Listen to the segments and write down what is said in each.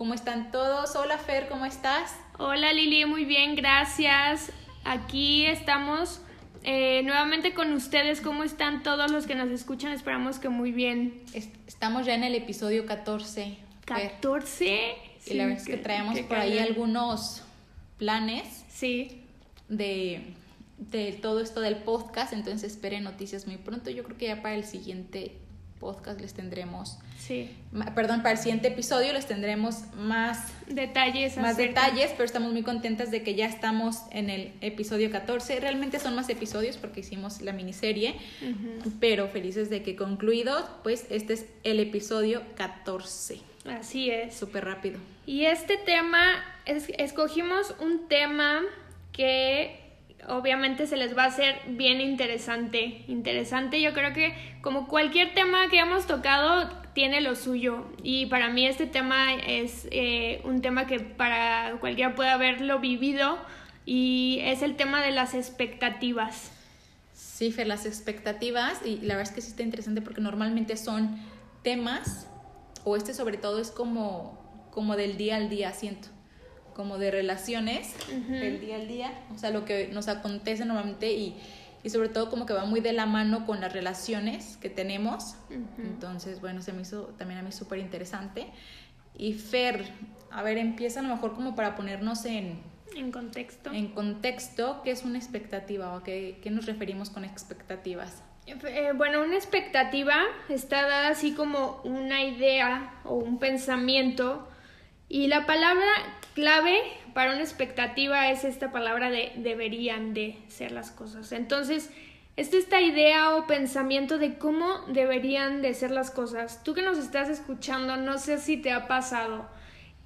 ¿Cómo están todos? Hola Fer, ¿cómo estás? Hola Lili, muy bien, gracias. Aquí estamos eh, nuevamente con ustedes. ¿Cómo están todos los que nos escuchan? Esperamos que muy bien. Estamos ya en el episodio 14. ¿14? y la verdad es que traemos por ahí algunos planes. Sí. De, de todo esto del podcast, entonces esperen noticias muy pronto. Yo creo que ya para el siguiente podcast les tendremos, sí. perdón, para el siguiente episodio les tendremos más detalles, más detalles, pero estamos muy contentas de que ya estamos en el episodio 14. Realmente son más episodios porque hicimos la miniserie, pero felices de que concluido, pues este es el episodio 14. Así es. Súper rápido. Y este tema, es, escogimos un tema que obviamente se les va a hacer bien interesante. Interesante, yo creo que como cualquier tema que hemos tocado, tiene lo suyo. Y para mí este tema es eh, un tema que para cualquiera puede haberlo vivido y es el tema de las expectativas. Sí, Fer, las expectativas, y la verdad es que sí está interesante porque normalmente son temas, o este sobre todo es como, como del día al día, siento como de relaciones del día al día, o sea, lo que nos acontece normalmente y, y, sobre todo como que va muy de la mano con las relaciones que tenemos. Entonces, bueno, se me hizo también a mí súper interesante. Y Fer, a ver, empieza a lo mejor como para ponernos en... En contexto. En contexto, ¿qué es una expectativa o qué, qué nos referimos con expectativas? Eh, bueno, una expectativa está dada así como una idea o un pensamiento y la palabra clave para una expectativa es esta palabra de deberían de ser las cosas. Entonces, es esta idea o pensamiento de cómo deberían de ser las cosas. Tú que nos estás escuchando, no sé si te ha pasado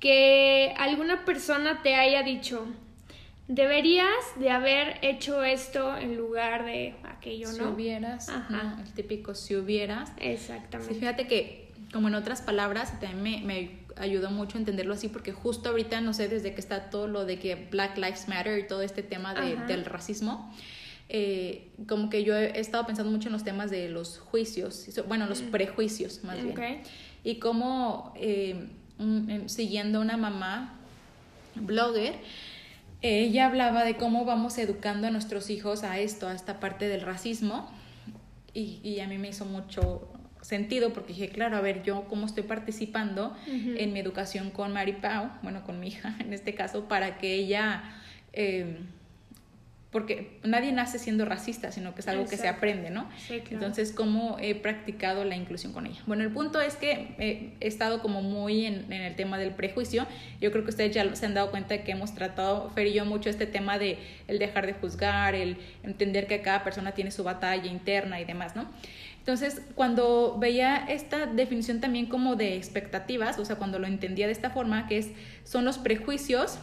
que alguna persona te haya dicho, deberías de haber hecho esto en lugar de aquello, ¿no? Si hubieras, Ajá. el típico si hubieras. Exactamente. fíjate que, como en otras palabras, también me ayudó mucho a entenderlo así porque justo ahorita, no sé, desde que está todo lo de que Black Lives Matter y todo este tema de, del racismo, eh, como que yo he estado pensando mucho en los temas de los juicios, bueno, los mm. prejuicios más bien. Y como eh, siguiendo una mamá blogger, ella hablaba de cómo vamos educando a nuestros hijos a esto, a esta parte del racismo. Y, y a mí me hizo mucho sentido porque dije, claro, a ver, yo cómo estoy participando en mi educación con Mari Pau, bueno, con mi hija en este caso, para que ella, eh, porque nadie nace siendo racista, sino que es algo que se aprende, ¿no? Entonces, ¿cómo he practicado la inclusión con ella? Bueno, el punto es que he estado como muy en, en, el tema del prejuicio. Yo creo que ustedes ya se han dado cuenta de que hemos tratado, Fer y yo, mucho este tema de el dejar de juzgar, el entender que cada persona tiene su batalla interna y demás, ¿no? Entonces, cuando veía esta definición también como de expectativas, o sea, cuando lo entendía de esta forma, que es, son los prejuicios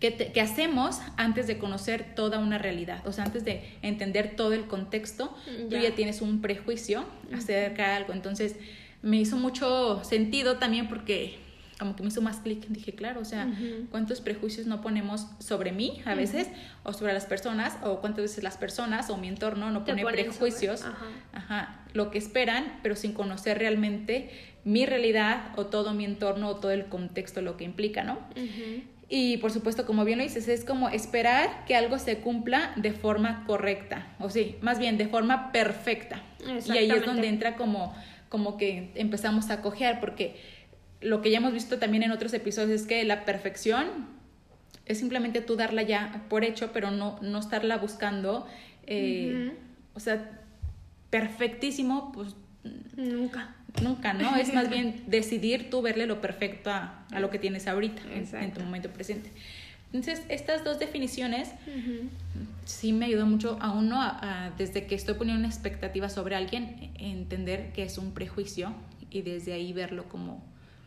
que, que, hacemos antes de conocer toda una realidad, o sea, antes de entender todo el contexto, tú ya tienes un prejuicio acerca de algo. Entonces, me hizo mucho sentido también porque como que me hizo más clic. Dije, claro, o sea, ¿cuántos prejuicios no ponemos sobre mí a veces o sobre las personas? O cuántas veces las personas o mi entorno no pone prejuicios, ajá. lo que esperan, pero sin conocer realmente mi realidad o todo mi entorno o todo el contexto, lo que implica, ¿no? Y por supuesto, como bien lo dices, es como esperar que algo se cumpla de forma correcta, o sí, más bien de forma perfecta. Y ahí es donde entra como, como que empezamos a cojear, porque lo que ya hemos visto también en otros episodios es que la perfección es simplemente tú darla ya por hecho, pero no, no estarla buscando. Eh, o sea, perfectísimo, pues nunca. Nunca, ¿no? Es más bien decidir tú verle lo perfecto a, lo que tienes ahorita, en, tu momento presente. Entonces, estas dos definiciones sí me ayudó mucho a uno, desde que estoy poniendo una expectativa sobre alguien, entender que es un prejuicio y desde ahí verlo como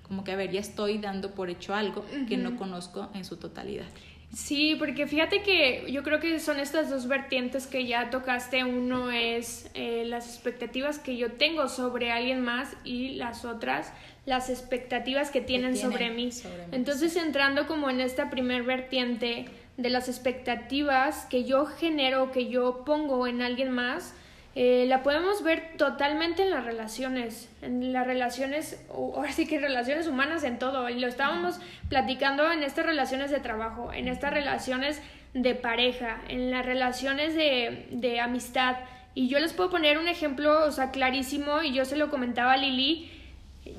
como que a ver, ya estoy dando por hecho algo que no conozco en su totalidad. Sí, porque fíjate que yo creo que son estas dos vertientes que ya tocaste. Uno es eh, las expectativas que yo tengo sobre alguien más y las otras, las expectativas que tienen, sobre, mí. Entonces, entrando como en esta primer vertiente de las expectativas que yo genero, que yo pongo en alguien más, eh, la podemos ver totalmente en las relaciones, en las relaciones, ahora sí que relaciones humanas en todo. Y lo estábamos platicando en estas relaciones de trabajo, en estas relaciones de pareja, en las relaciones de, de amistad. Y yo les puedo poner un ejemplo, o sea, clarísimo, y yo se lo comentaba a Lili.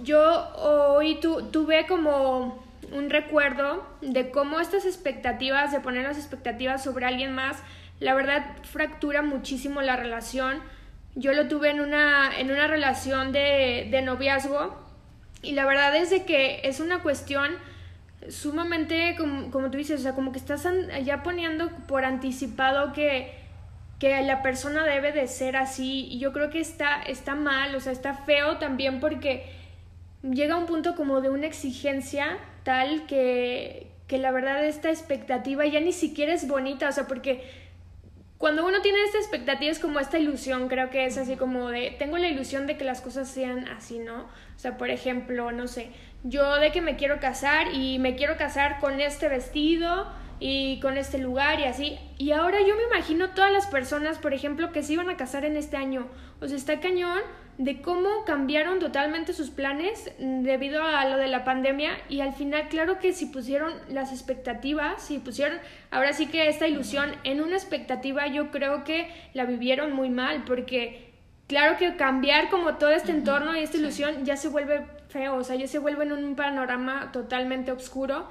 Yo hoy tuve como un recuerdo de cómo estas expectativas, de poner las expectativas sobre alguien más, la verdad fractura muchísimo la relación. Yo lo tuve en una, en una relación de, de noviazgo y la verdad es de que es una cuestión sumamente, como, como tú dices, o sea, como que estás ya poniendo por anticipado que, que la persona debe de ser así y yo creo que está, está mal, o sea, está feo también porque llega un punto como de una exigencia tal que, que la verdad esta expectativa ya ni siquiera es bonita, o sea, porque cuando uno tiene esta expectativa es como esta ilusión, creo que es así como de, tengo la ilusión de que las cosas sean así, ¿no? O sea, por ejemplo, no sé, yo de que me quiero casar y me quiero casar con este vestido y con este lugar y así. Y ahora yo me imagino todas las personas, por ejemplo, que se iban a casar en este año. O sea, está cañón de cómo cambiaron totalmente sus planes debido a lo de la pandemia y al final claro que si pusieron las expectativas, si pusieron ahora sí que esta ilusión en una expectativa yo creo que la vivieron muy mal porque claro que cambiar como todo este entorno y esta ilusión ya se vuelve feo, o sea, ya se vuelve en un panorama totalmente oscuro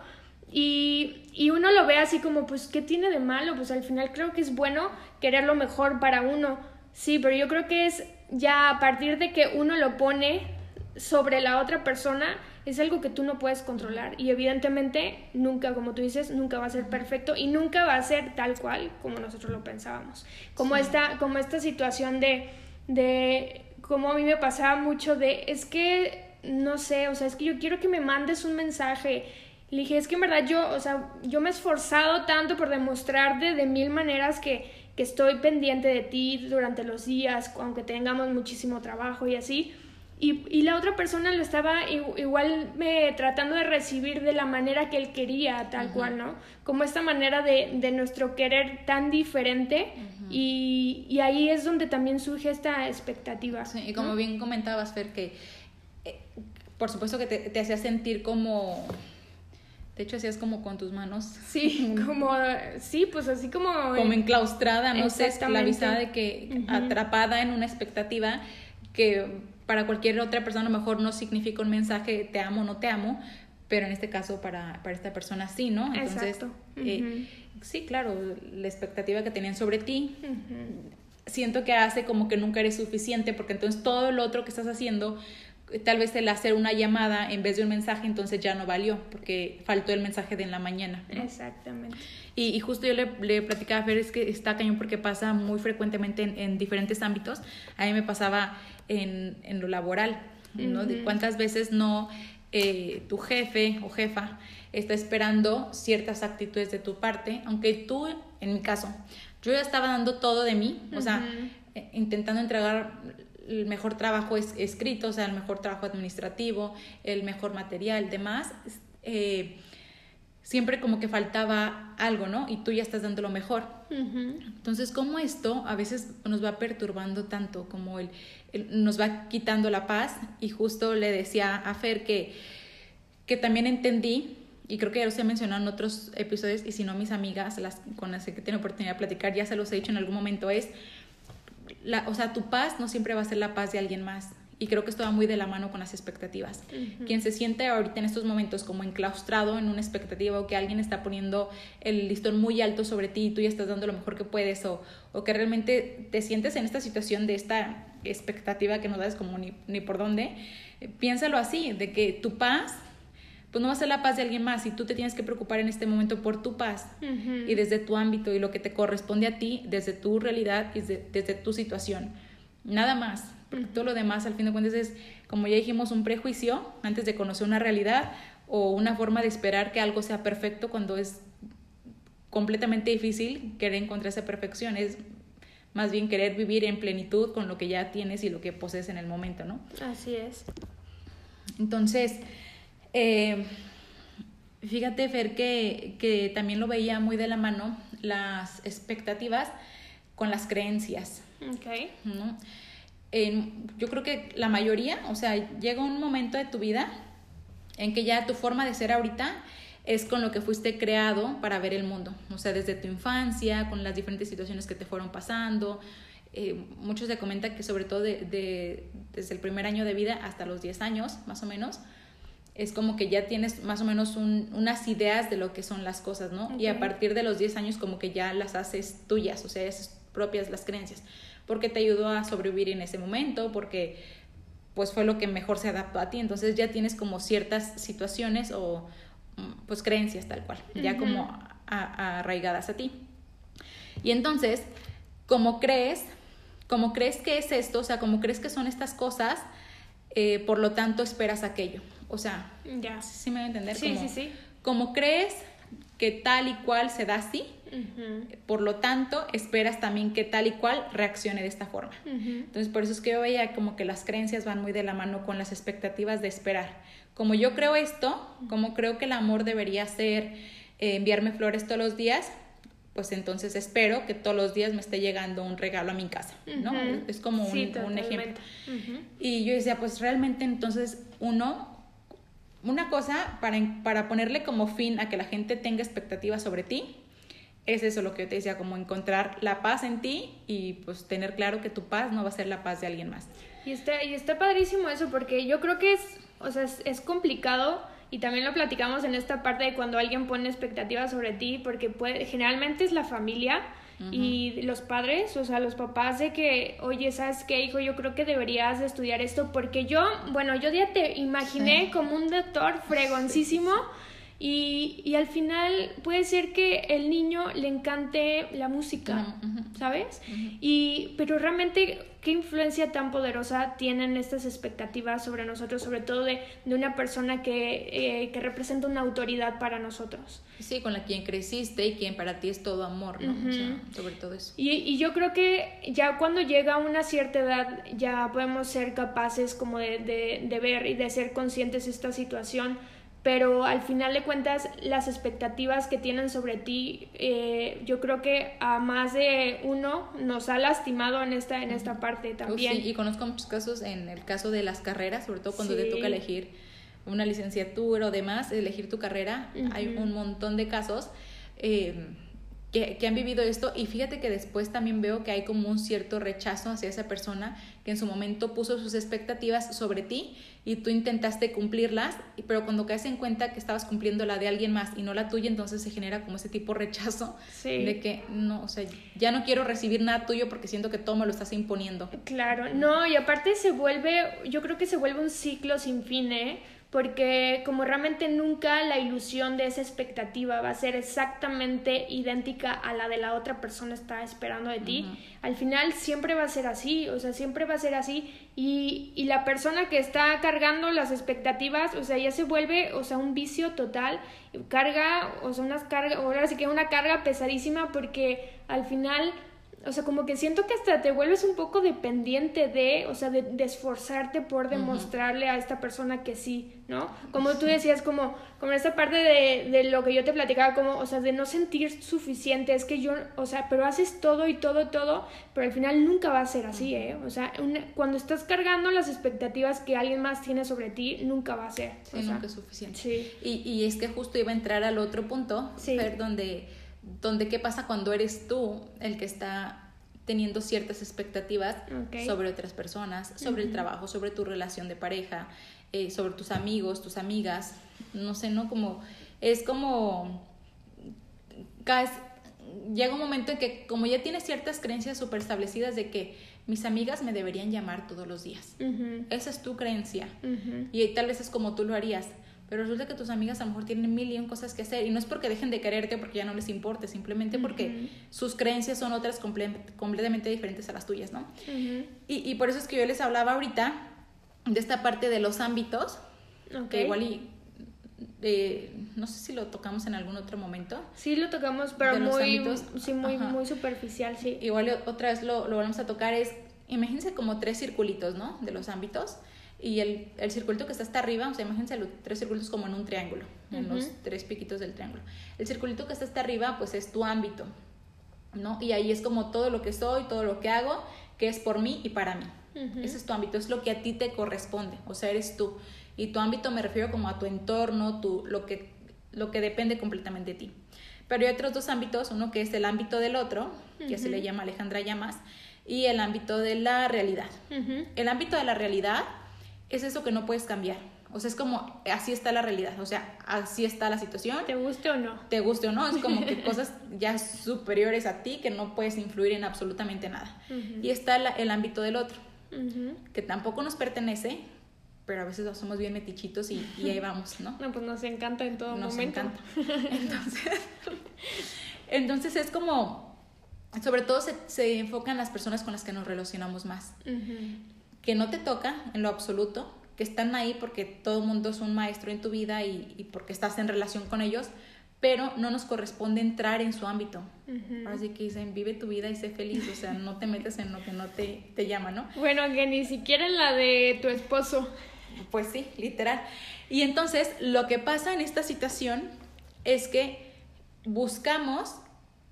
y, y uno lo ve así como pues ¿qué tiene de malo? Pues al final creo que es bueno querer lo mejor para uno, sí, pero yo creo que es ya a partir de que uno lo pone sobre la otra persona, es algo que tú no puedes controlar y evidentemente nunca, como tú dices, nunca va a ser perfecto y nunca va a ser tal cual como nosotros lo pensábamos. Como, esta, como esta situación de, de, como a mí me pasaba mucho de, es que, no sé, o sea, es que yo quiero que me mandes un mensaje. Le dije, es que en verdad yo, o sea, yo me he esforzado tanto por demostrarte de mil maneras que, que estoy pendiente de ti durante los días, aunque tengamos muchísimo trabajo y así. Y, y la otra persona lo estaba igual me, tratando de recibir de la manera que él quería, tal cual, ¿no? Como esta manera de, de nuestro querer tan diferente y, y, ahí es donde también surge esta expectativa. Sí, y como bien comentabas, Fer, que eh, por supuesto que te, te hacía sentir como de hecho, hacías como con tus manos. Sí, como, sí, pues así como... Como enclaustrada, no sé, la vista de que atrapada en una expectativa que para cualquier otra persona a lo mejor no significa un mensaje te amo, no te amo, pero en este caso para, para esta persona sí, ¿no? Entonces, eh, sí, claro, la expectativa que tenían sobre ti, siento que hace como que nunca eres suficiente, porque entonces todo lo otro que estás haciendo tal vez el hacer una llamada en vez de un mensaje, entonces ya no valió, porque faltó el mensaje de en la mañana. Exactamente. Y, y, justo yo le, le platicaba a Fer, es que está cañón porque pasa muy frecuentemente en, diferentes ámbitos. A mí me pasaba en, en lo laboral, ¿no? de cuántas veces no eh, tu jefe o jefa está esperando ciertas actitudes de tu parte, aunque tú, en mi caso, yo ya estaba dando todo de mí, o sea, eh, intentando entregar el mejor trabajo es, escrito, o sea, el mejor trabajo administrativo, el mejor material, demás, eh, siempre como que faltaba algo, ¿no? Y tú ya estás dando lo mejor. Entonces, ¿cómo esto a veces nos va perturbando tanto, como el, nos va quitando la paz? Y justo le decía a Fer que, que también entendí y creo que ya los he mencionado en otros episodios, y si no, mis amigas las, con las que tengo oportunidad de platicar, ya se los he dicho en algún momento, es o sea, tu paz no siempre va a ser la paz de alguien más. Y creo que esto va muy de la mano con las expectativas. Quien se siente ahorita en estos momentos como enclaustrado en una expectativa o que alguien está poniendo el listón muy alto sobre ti y tú ya estás dando lo mejor que puedes o, o que realmente te sientes en esta situación de esta expectativa que no das como ni, ni por dónde, eh, piénsalo así, de que tu paz pues no va a ser la paz de alguien más y tú te tienes que preocupar en este momento por tu paz y desde tu ámbito y lo que te corresponde a ti, desde tu realidad y desde, tu situación. Nada más. Todo lo demás, al fin de cuentas, es, como ya dijimos, un prejuicio antes de conocer una realidad o una forma de esperar que algo sea perfecto cuando es completamente difícil querer encontrar esa perfección. Es más bien querer vivir en plenitud con lo que ya tienes y lo que posees en el momento, ¿no? Así es. Entonces, eh, fíjate, Fer, que, que también lo veía muy de la mano las expectativas con las creencias. Ok. ¿no? yo creo que la mayoría, o sea, llega un momento de tu vida en que ya tu forma de ser ahorita es con lo que fuiste creado para ver el mundo, o sea, desde tu infancia, con las diferentes situaciones que te fueron pasando. Eh, muchos se comentan que sobre todo de, desde el primer año de vida hasta los 10 años, más o menos, es como que ya tienes más o menos unas ideas de lo que son las cosas, ¿no? Y a partir de los 10 años como que ya las haces tuyas, o sea, es propias las creencias, porque te ayudó a sobrevivir en ese momento, porque pues fue lo que mejor se adaptó a ti, entonces ya tienes como ciertas situaciones o pues creencias tal cual, ya como arraigadas a ti. Y entonces, como crees, como crees que es esto, o sea, como crees que son estas cosas, eh, por lo tanto esperas aquello. O sea, ya. ¿sí me voy a entender? Sí, sí, sí. Como crees que tal y cual se da así, por lo tanto, esperas también que tal y cual reaccione de esta forma. Entonces, por eso es que yo veía como que las creencias van muy de la mano con las expectativas de esperar como yo creo esto, como creo que el amor debería ser eh, enviarme flores todos los días, pues entonces espero que todos los días me esté llegando un regalo a mi casa, ¿no? Es como un, ejemplo. Y yo decía, pues realmente entonces uno, una cosa para, para ponerle como fin a que la gente tenga expectativas sobre ti, es eso lo que yo te decía, como encontrar la paz en ti y pues tener claro que tu paz no va a ser la paz de alguien más. Y está, y está padrísimo eso porque yo creo que es o sea, es, complicado y también lo platicamos en esta parte de cuando alguien pone expectativas sobre ti, porque puede, generalmente es la familia y los padres, o sea, los papás de que, oye, ¿sabes qué, hijo? Yo creo que deberías de estudiar esto, porque yo, bueno, yo ya te imaginé como un doctor fregoncísimo. Y, y, al final puede ser que el niño le encante la música, ¿sabes? Y, pero realmente, ¿qué influencia tan poderosa tienen estas expectativas sobre nosotros, sobre todo de, de una persona que, eh, que, representa una autoridad para nosotros? Sí, con la quien creciste y quien para ti es todo amor, ¿no? o sea, sobre todo eso. Y, y, yo creo que ya cuando llega a una cierta edad, ya podemos ser capaces como de, de, de ver y de ser conscientes de esta situación pero al final de cuentas las expectativas que tienen sobre ti, eh, yo creo que a más de uno nos ha lastimado en esta, en esta parte también. sí, y conozco muchos casos en el caso de las carreras, sobre todo cuando te toca elegir una licenciatura o demás, elegir tu carrera, hay un montón de casos. Eh, que, han vivido esto y fíjate que después también veo que hay como un cierto rechazo hacia esa persona que en su momento puso sus expectativas sobre ti y tú intentaste cumplirlas, pero cuando caes en cuenta que estabas cumpliendo la de alguien más y no la tuya, entonces se genera como ese tipo de rechazo de que no, o sea, ya no quiero recibir nada tuyo porque siento que todo me lo estás imponiendo. Claro, no, y aparte se vuelve, yo creo que se vuelve un ciclo sin fin, ¿eh? Porque como realmente nunca la ilusión de esa expectativa va a ser exactamente idéntica a la de la otra persona está esperando de ti, al final siempre va a ser así, o sea, siempre va a ser así. Y, y, la persona que está cargando las expectativas, o sea, ya se vuelve, o sea, un vicio total, carga, o sea, unas cargas, ahora sí que una carga pesadísima porque al final o sea, como que siento que hasta te vuelves un poco dependiente de, o sea, de, esforzarte por demostrarle a esta persona que sí, ¿no? Como tú decías, como, como esta parte de, de, lo que yo te platicaba, como, o sea, de no sentir suficiente, es que yo, o sea, pero haces todo y todo, todo, pero al final nunca va a ser así, ¿eh? O sea, cuando estás cargando las expectativas que alguien más tiene sobre ti, nunca va a ser. Sí, nunca es suficiente. Sí. Y, y es que justo iba a entrar al otro punto, sí. donde donde qué pasa cuando eres tú el que está teniendo ciertas expectativas sobre otras personas, sobre el trabajo, sobre tu relación de pareja, eh, sobre tus amigos, tus amigas, no sé, ¿no? Como, es como, llega un momento en que como ya tienes ciertas creencias súper establecidas de que mis amigas me deberían llamar todos los días, esa es tu creencia. Y tal vez es como tú lo harías, pero resulta que tus amigas a lo mejor tienen mil y un cosas que hacer y no es porque dejen de quererte porque ya no les importe, simplemente porque sus creencias son otras completamente diferentes a las tuyas, ¿no? y, y, por eso es que yo les hablaba ahorita de esta parte de los ámbitos, que igual y eh, no sé si lo tocamos en algún otro momento. Sí, lo tocamos, pero muy, sí, muy, muy superficial, sí. Igual otra vez lo, lo vamos a tocar, es, imagínense como tres circulitos, ¿no? De los ámbitos. Y el, el circulito que está hasta arriba, o sea, imagínense los tres circulitos como en un triángulo, en los tres piquitos del triángulo. El circulito que está hasta arriba, pues es tu ámbito, ¿no? Y ahí es como todo lo que soy, todo lo que hago, que es por mí y para mí. Ese es tu ámbito, es lo que a ti te corresponde, o sea, eres tú. Y tu ámbito me refiero como a tu entorno, tu, lo, que, lo que depende completamente de ti. Pero hay otros dos ámbitos, uno que es el ámbito del otro, que se le llama Alejandra Llamas, y el ámbito de la realidad. El ámbito de la realidad es eso que no puedes cambiar. O sea, es como, así está la realidad, o sea, así está la situación. ¿Te guste o no? Te guste o no, es como que cosas ya superiores a ti que no puedes influir en absolutamente nada. Y está el ámbito del otro, que tampoco nos pertenece, pero a veces somos bien metichitos y, ahí vamos, ¿no? No, pues nos encanta en todo nos momento. Encanta. Entonces, entonces es como, sobre todo se, se enfocan las personas con las que nos relacionamos más que no te toca en lo absoluto, que están ahí porque todo el mundo es un maestro en tu vida y, porque estás en relación con ellos, pero no nos corresponde entrar en su ámbito. Así que dicen, vive tu vida y sé feliz, o sea, no te metes en lo que no te, te llama, ¿no? Bueno, que ni siquiera en la de tu esposo. Pues sí, literal. Y entonces lo que pasa en esta situación es que buscamos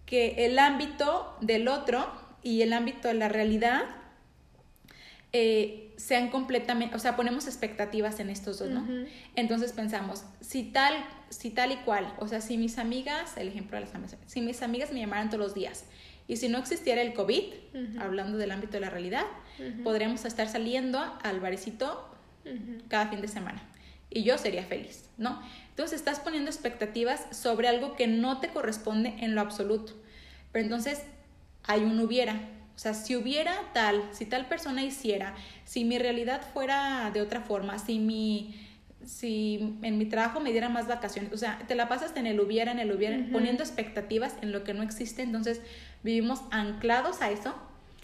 que el ámbito del otro y el ámbito de la realidad eh, sean completamente, o sea, ponemos expectativas en estos dos, ¿no? Entonces pensamos, si tal, si tal y cual, o sea, si mis amigas, el ejemplo de las amigas, si mis amigas me llamaran todos los días y si no existiera el COVID, hablando del ámbito de la realidad, podríamos estar saliendo al barecito cada fin de semana y yo sería feliz, ¿no? Entonces estás poniendo expectativas sobre algo que no te corresponde en lo absoluto. Pero entonces hay un hubiera, o sea, si hubiera tal, si tal persona hiciera, si mi realidad fuera de otra forma, si mi si en mi trabajo me diera más vacaciones, o sea, te la pasas en el hubiera, en el hubiera, poniendo expectativas en lo que no existe, entonces vivimos anclados a eso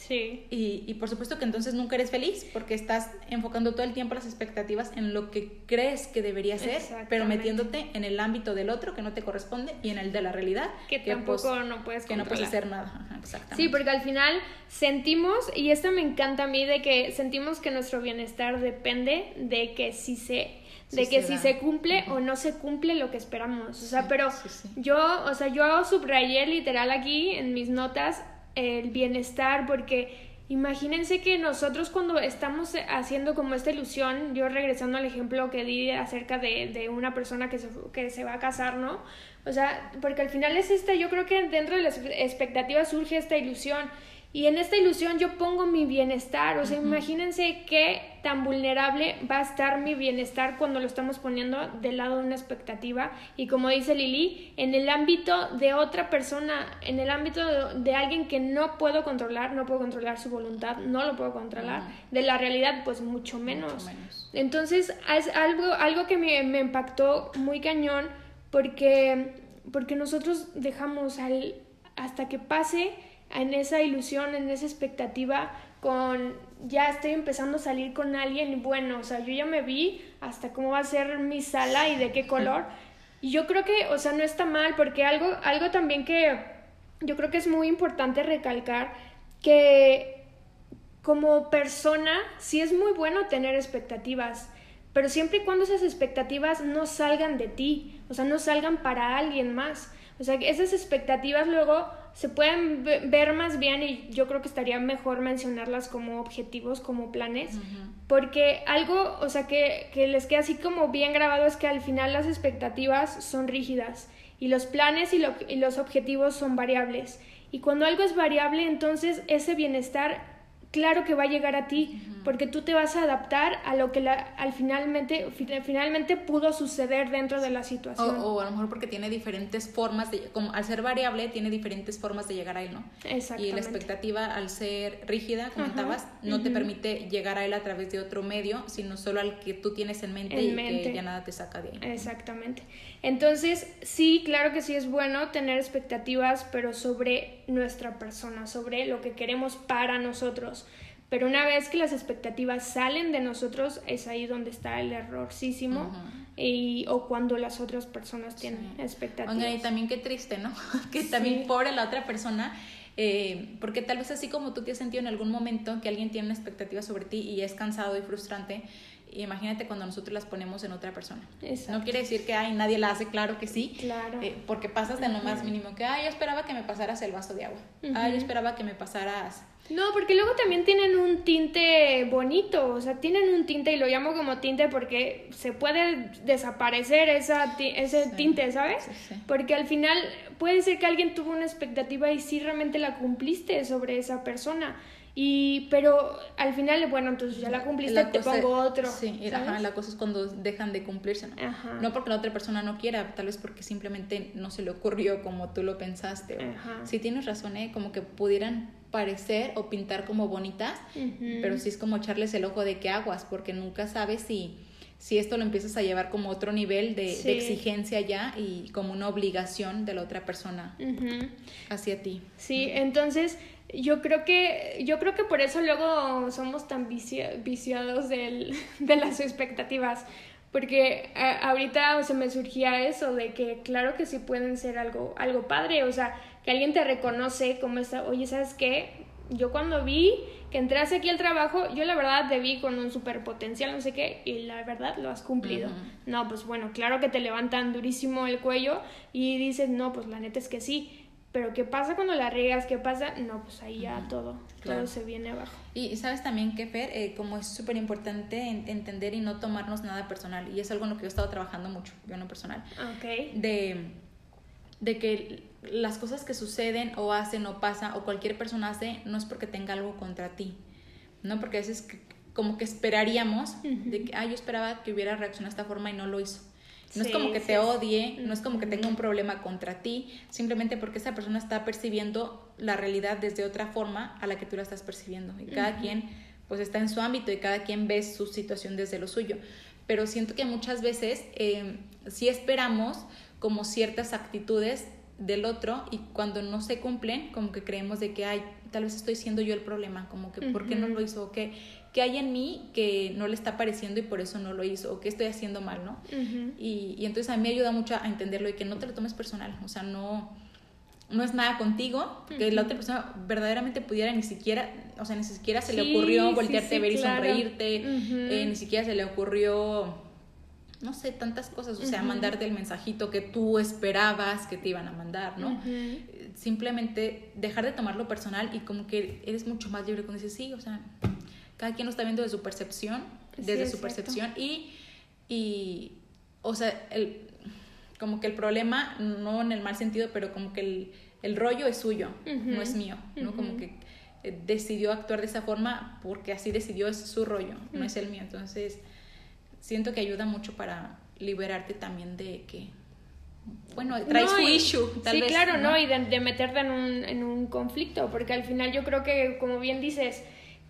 Sí. Y, y, por supuesto que entonces nunca eres feliz porque estás enfocando todo el tiempo las expectativas en lo que crees que debería ser, pero metiéndote en el ámbito del otro que no te corresponde y en el de la realidad que, tampoco pues, no puedes que no puedes hacer nada. exactamente. Sí, porque al final sentimos y esto me encanta a mí de que sentimos que nuestro bienestar depende de que si se de que si se cumple o no se cumple lo que esperamos. O sea, pero yo, o sea, yo subrayé literal aquí en mis notas el bienestar, porque imagínense que nosotros cuando estamos haciendo como esta ilusión, yo regresando al ejemplo que di acerca de, de una persona que se, que se va a casar, ¿no? O sea, porque al final es esta, yo creo que dentro de las expectativas surge esta ilusión y en esta ilusión yo pongo mi bienestar, o sea, imagínense qué tan vulnerable va a estar mi bienestar cuando lo estamos poniendo del lado de una expectativa. Y como dice Lili, en el ámbito de otra persona, en el ámbito de, alguien que no puedo controlar, no puedo controlar su voluntad, no lo puedo controlar, de la realidad pues mucho menos. Entonces es algo, algo que me, me impactó muy cañón porque, porque nosotros dejamos al, hasta que pase en esa ilusión, en esa expectativa, con ya estoy empezando a salir con alguien bueno, o sea, yo ya me vi hasta cómo va a ser mi sala y de qué color. Y yo creo que, o sea, no está mal, porque algo, algo también que yo creo que es muy importante recalcar, que como persona sí es muy bueno tener expectativas, pero siempre y cuando esas expectativas no salgan de ti, o sea, no salgan para alguien más. O sea, esas expectativas luego se pueden ver más bien y yo creo que estaría mejor mencionarlas como objetivos, como planes, porque algo, o sea, que, que les queda así como bien grabado es que al final las expectativas son rígidas y los planes y, y los objetivos son variables. Y cuando algo es variable, entonces ese bienestar, claro que va a llegar a ti, porque tú te vas a adaptar a lo que la, al finalmente, finalmente pudo suceder dentro de la situación. O, a lo mejor porque tiene diferentes formas, de, como al ser variable, tiene diferentes formas de llegar a él, ¿no? Exactamente. Y la expectativa, al ser rígida, comentabas, no te permite llegar a él a través de otro medio, sino solo al que tú tienes en mente y que ya nada te saca de ahí. Exactamente. Entonces, sí, claro que sí es bueno tener expectativas, pero sobre nuestra persona, sobre lo que queremos para nosotros. Pero una vez que las expectativas salen de nosotros, es ahí donde está el errorcísimo y, o cuando las otras personas tienen expectativas. y también qué triste, ¿no? que también pobre la otra persona, eh, porque tal vez así como tú te has sentido en algún momento que alguien tiene una expectativa sobre ti y es cansado y frustrante, imagínate cuando nosotros las ponemos en otra persona. No quiere decir que ay, nadie la hace, claro que sí. Claro. Eh, porque pasas de lo más mínimo que, ay, yo esperaba que me pasaras el vaso de agua. Ay, yo esperaba que me pasaras no, porque luego también tienen un tinte bonito, o sea, tienen un tinte y lo llamo como tinte porque se puede desaparecer esa, ese tinte, ¿sabes? Porque al final puede ser que alguien tuvo una expectativa y sí realmente la cumpliste sobre esa persona. Y, pero al final, bueno, entonces ya la cumpliste, te pongo otro. Sí, la cosa es cuando dejan de cumplirse, ¿no? No porque la otra persona no quiera, tal vez porque simplemente no se le ocurrió como tú lo pensaste. Sí, tienes razón, ¿eh? Como que pudieran parecer o pintar como bonitas, pero sí es como echarles el ojo de que aguas, porque nunca sabes si, si esto lo empiezas a llevar como otro nivel de, exigencia ya y como una obligación de la otra persona hacia ti. Sí, entonces yo creo que yo creo que por eso luego somos tan viciados del, de las expectativas porque ahorita se me surgía eso de que claro que sí pueden ser algo algo padre o sea que alguien te reconoce como está, oye, ¿sabes qué? Yo cuando vi que entraste aquí al trabajo, yo la verdad te vi con un super potencial, no sé qué, y la verdad lo has cumplido. No, pues bueno, claro que te levantan durísimo el cuello y dices, no, pues la neta es que sí. Pero ¿qué pasa cuando la riegas? ¿Qué pasa? No, pues ahí ya todo, todo se viene abajo. Y sabes también que, Fer, eh, como es súper importante entender y no tomarnos nada personal, y es algo en lo que yo he estado trabajando mucho, yo no personal, Ok. de, de que las cosas que suceden o hacen o pasa o cualquier persona hace no es porque tenga algo contra ti, ¿no? Porque a veces como que esperaríamos de que, ah, yo esperaba que hubiera reaccionado de esta forma y no lo hizo. No es como que te odie, no es como que tenga un problema contra ti, simplemente porque esa persona está percibiendo la realidad desde otra forma a la que tú la estás percibiendo. Y cada quien pues está en su ámbito y cada quien ve su situación desde lo suyo. Pero siento que muchas veces eh, sí esperamos como ciertas actitudes del otro y cuando no se cumplen, como que creemos de que, ay, tal vez estoy siendo yo el problema, como que, ¿por qué no lo hizo? ¿O qué, hay en mí que no le está pareciendo y por eso no lo hizo? ¿O qué estoy haciendo mal, no? y, y, entonces a mí me ayuda mucho a entenderlo y que no te lo tomes personal, o sea, no, no es nada contigo, que la otra persona verdaderamente pudiera ni siquiera, o sea, ni siquiera se le ocurrió voltearte a ver y sonreírte, eh, ni siquiera se le ocurrió no sé, tantas cosas, o sea, mandarte el mensajito que tú esperabas que te iban a mandar, ¿no? Simplemente dejar de tomarlo personal y como que eres mucho más libre cuando dices, sí, o sea, cada quien lo está viendo desde su percepción, desde su percepción y, y, o sea, el, como que el problema, no en el mal sentido, pero como que el, el rollo es suyo, no es mío, ¿no? Como que eh, decidió actuar de esa forma porque así decidió, es su rollo, no es el mío, entonces siento que ayuda mucho para liberarte también de que bueno, traes su issue, tal sí, claro, ¿no? Y de, meterte en un, en un conflicto, porque al final yo creo que, como bien dices,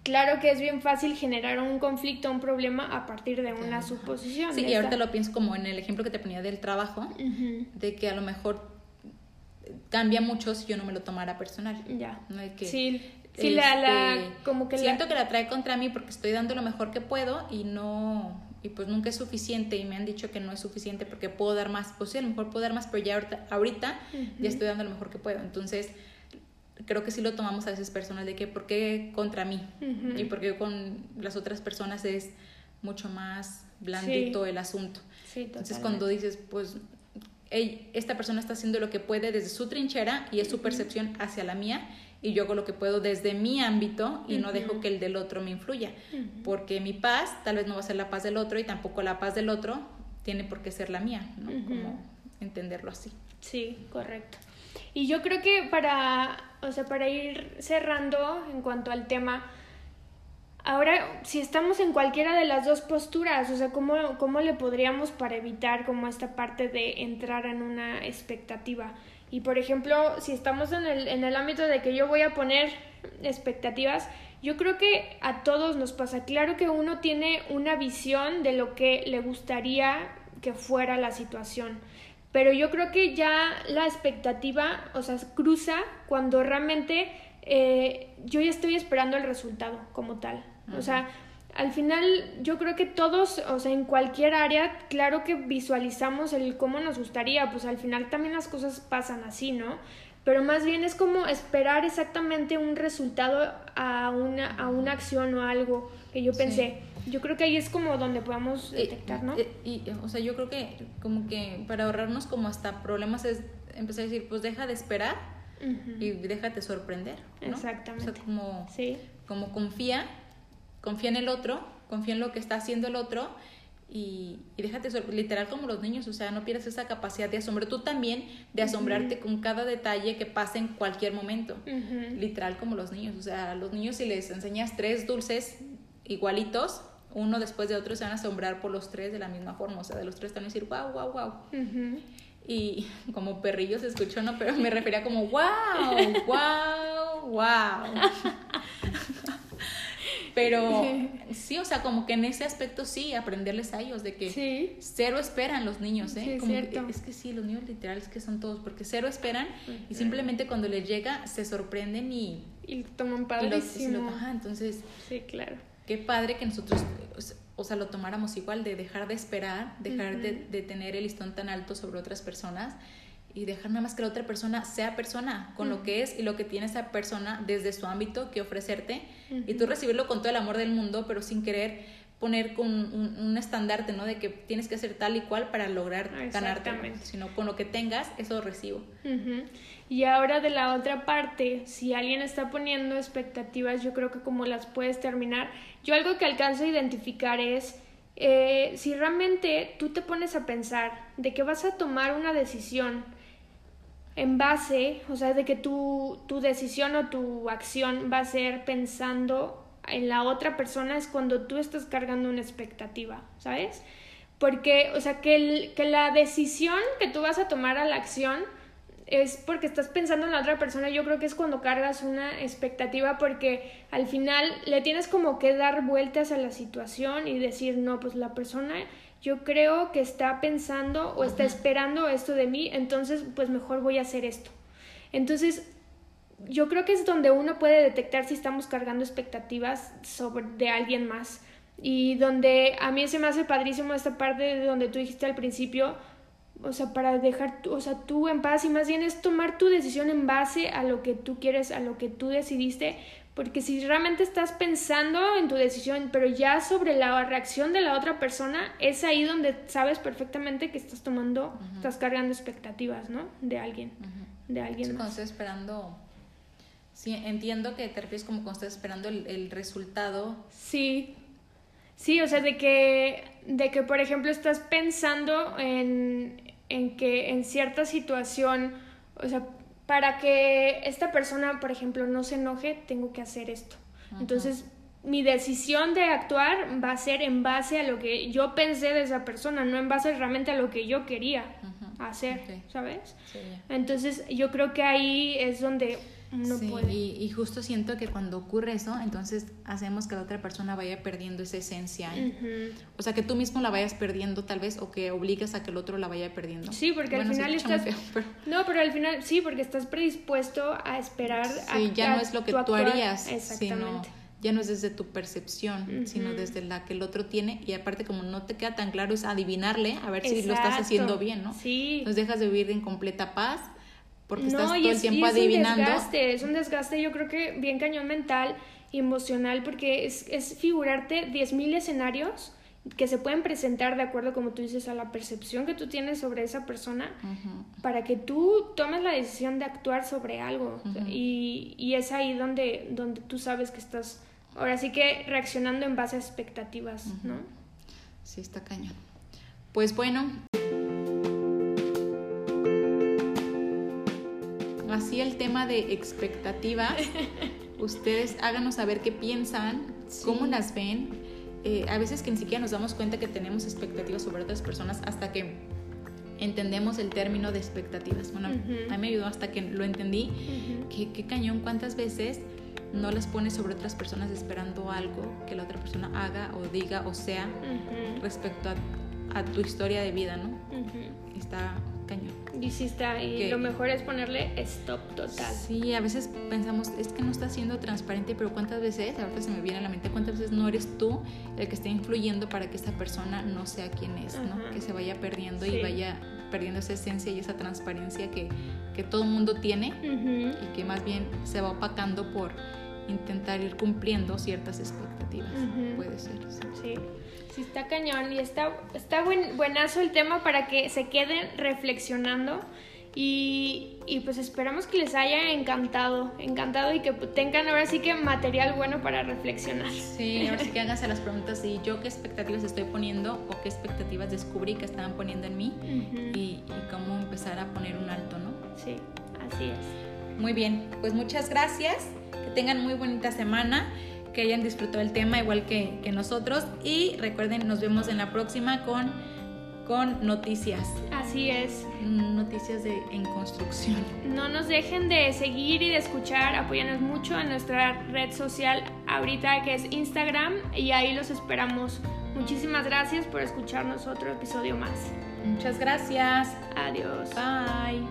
claro que es bien fácil generar un conflicto, un problema a partir de una suposición. Sí, y ahorita lo pienso como en el ejemplo que te ponía del trabajo, de que a lo mejor cambia mucho si yo no me lo tomara personal. Ya. que, sí, sí la, este, como que siento que la trae contra mí porque estoy dando lo mejor que puedo y no y pues nunca es suficiente y me han dicho que no es suficiente porque puedo dar más, pues sí, a lo mejor puedo dar más, pero ya ahorita, ya estoy dando lo mejor que puedo. Entonces, creo que sí lo tomamos a veces personas de que, ¿por qué contra mí? Y porque con las otras personas es mucho más blandito el asunto. Entonces, cuando dices, pues, esta persona está haciendo lo que puede desde su trinchera y es su percepción hacia la mía, y yo hago lo que puedo desde mi ámbito y no dejo que el del otro me influya, porque mi paz tal vez no va a ser la paz del otro y tampoco la paz del otro tiene por qué ser la mía, ¿no? Como entenderlo así. Sí, correcto. Y yo creo que para, o sea, para ir cerrando en cuanto al tema, Ahora, si estamos en cualquiera de las dos posturas, o sea, ¿cómo, cómo le podríamos para evitar como esta parte de entrar en una expectativa? Y por ejemplo, si estamos en el, en el ámbito de que yo voy a poner expectativas, yo creo que a todos nos pasa. Claro que uno tiene una visión de lo que le gustaría que fuera la situación. Pero yo creo que ya la expectativa, o sea, cruza cuando realmente eh, yo ya estoy esperando el resultado como tal. O sea, al final yo creo que todos, o sea, en cualquier área, claro que visualizamos el cómo nos gustaría, pues al final también las cosas pasan así, ¿no? Pero más bien es como esperar exactamente un resultado a una, a una acción o algo que yo pensé. Yo creo que ahí es como donde podemos detectar, ¿no? Y, o sea, yo creo que como que para ahorrarnos como hasta problemas es empezar a decir, pues deja de esperar y déjate sorprender. ¿no? Exactamente. O sea, como, sí. como confía confía en el otro, confía en lo que está haciendo el otro y, déjate, literal como los niños, o sea, no pierdas esa capacidad de asombro, tú también de asombrarte con cada detalle que pasa en cualquier momento, literal como los niños, o sea, a los niños si les enseñas tres dulces igualitos, uno después de otro se van a asombrar por los tres de la misma forma, o sea, de los tres a decir, wow, wow, wow. Y como perrillos se escuchó, ¿no? Pero me refería como, wow, wow, wow. Pero sí, o sea, como que en ese aspecto sí, aprenderles a ellos, de que cero esperan los niños, ¿eh? como es que sí, los niños literales que son todos, porque cero esperan y simplemente cuando les llega se sorprenden y... Y toman padrísimo. ajá, entonces... Sí, claro. Qué padre que nosotros, o sea, lo tomáramos igual, de dejar de esperar, dejar de, de tener el listón tan alto sobre otras personas y dejar nada más que la otra persona sea persona con lo que es y lo que tiene esa persona desde su ámbito que ofrecerte y tú recibirlo con todo el amor del mundo pero sin querer poner con un, estandarte no de que tienes que hacer tal y cual para lograr ganarte. sino con lo que tengas eso recibo. Y ahora de la otra parte si alguien está poniendo expectativas yo creo que como las puedes terminar. Yo algo que alcanzo a identificar es eh, si realmente tú te pones a pensar de que vas a tomar una decisión en base, o sea, de que tu, tu decisión o tu acción va a ser pensando en la otra persona es cuando tú estás cargando una expectativa, ¿sabes? Porque, o sea, que, que la decisión que tú vas a tomar a la acción es porque estás pensando en la otra persona, yo creo que es cuando cargas una expectativa porque al final le tienes como que dar vueltas a la situación y decir, no, pues la persona yo creo que está pensando o está esperando esto de mí, entonces pues mejor voy a hacer esto. Entonces, yo creo que es donde uno puede detectar si estamos cargando expectativas sobre de alguien más. Y donde a mí se me hace padrísimo esta parte de donde tú dijiste al principio, o sea, para dejar, o sea, tú en paz y más bien es tomar tu decisión en base a lo que tú quieres, a lo que tú decidiste, porque si realmente estás pensando en tu decisión, pero ya sobre la reacción de la otra persona, es ahí donde sabes perfectamente que estás tomando, estás cargando expectativas, ¿no? De alguien, de alguien sí, Cuando estás esperando, sí, entiendo que te refieres como cuando estás esperando el, el resultado. Sí, sí, o sea, de que, de que, por ejemplo, estás pensando en, en que en cierta situación, o sea, para que esta persona, por ejemplo, no se enoje, tengo que hacer esto. Entonces, mi decisión de actuar va a ser en base a lo que yo pensé de esa persona, no en base realmente a lo que yo quería hacer, ¿sabes? Entonces, yo creo que ahí es donde sí, Y, justo siento que cuando ocurre eso, entonces hacemos que la otra persona vaya perdiendo esa esencia. O sea, que tú mismo la vayas perdiendo tal vez o que obligues a que el otro la vaya perdiendo. Sí, porque al final estás... No, pero al final sí, porque estás predispuesto a esperar sí, ya no es lo que tú harías. Sino ya no es desde tu percepción, sino desde la que el otro tiene y aparte como no te queda tan claro es adivinarle a ver si lo estás haciendo bien, ¿no? Sí. Entonces dejas de vivir en completa paz porque estás todo el tiempo adivinando. Es un desgaste, es un desgaste yo creo que bien cañón mental y emocional porque es, es figurarte 10.000 escenarios que se pueden presentar de acuerdo, como tú dices, a la percepción que tú tienes sobre esa persona para que tú tomes la decisión de actuar sobre algo. y, y, es ahí donde, donde tú sabes que estás, ahora sí que reaccionando en base a expectativas, ¿no? Sí, está cañón. Pues bueno, así el tema de expectativa. Ustedes háganos saber qué piensan, cómo las ven. Eh, a veces que ni siquiera nos damos cuenta que tenemos expectativas sobre otras personas hasta que entendemos el término de expectativas. Bueno, a mí me ayudó hasta que lo entendí. que qué cañón, cuántas veces no las pones sobre otras personas esperando algo que la otra persona haga o diga o sea respecto a, tu historia de vida, ¿no? Está cañón. Y sí está, y lo mejor es ponerle stop total. Sí, a veces pensamos, es que no está siendo transparente, pero ¿cuántas veces, ahorita se me viene a la mente, cuántas veces no eres tú el que está influyendo para que esta persona no sea quien es, ¿no? Que se vaya perdiendo y vaya perdiendo esa esencia y esa transparencia que, que todo el mundo tiene y que más bien se va opacando por intentar ir cumpliendo ciertas expectativas. Puede ser. Sí. sí. está cañón y está, está buen, buenazo el tema para que se queden reflexionando. Y, y, pues esperamos que les haya encantado, encantado y que tengan ahora sí que material bueno para reflexionar. Sí, ahora sí que háganse las preguntas y yo qué expectativas estoy poniendo o qué expectativas descubrí que estaban poniendo en mí y, y, cómo empezar a poner un alto, ¿no? Sí, así es. Muy bien, pues muchas gracias que tengan muy bonita semana, que hayan disfrutado el tema igual que, que nosotros y recuerden, nos vemos en la próxima con, con noticias. Así es. Noticias de, en construcción. No nos dejen de seguir y de escuchar, apóyanos mucho en nuestra red social ahorita que es Instagram y ahí los esperamos. Muchísimas gracias por escucharnos otro episodio más. Muchas gracias. Adiós. Bye.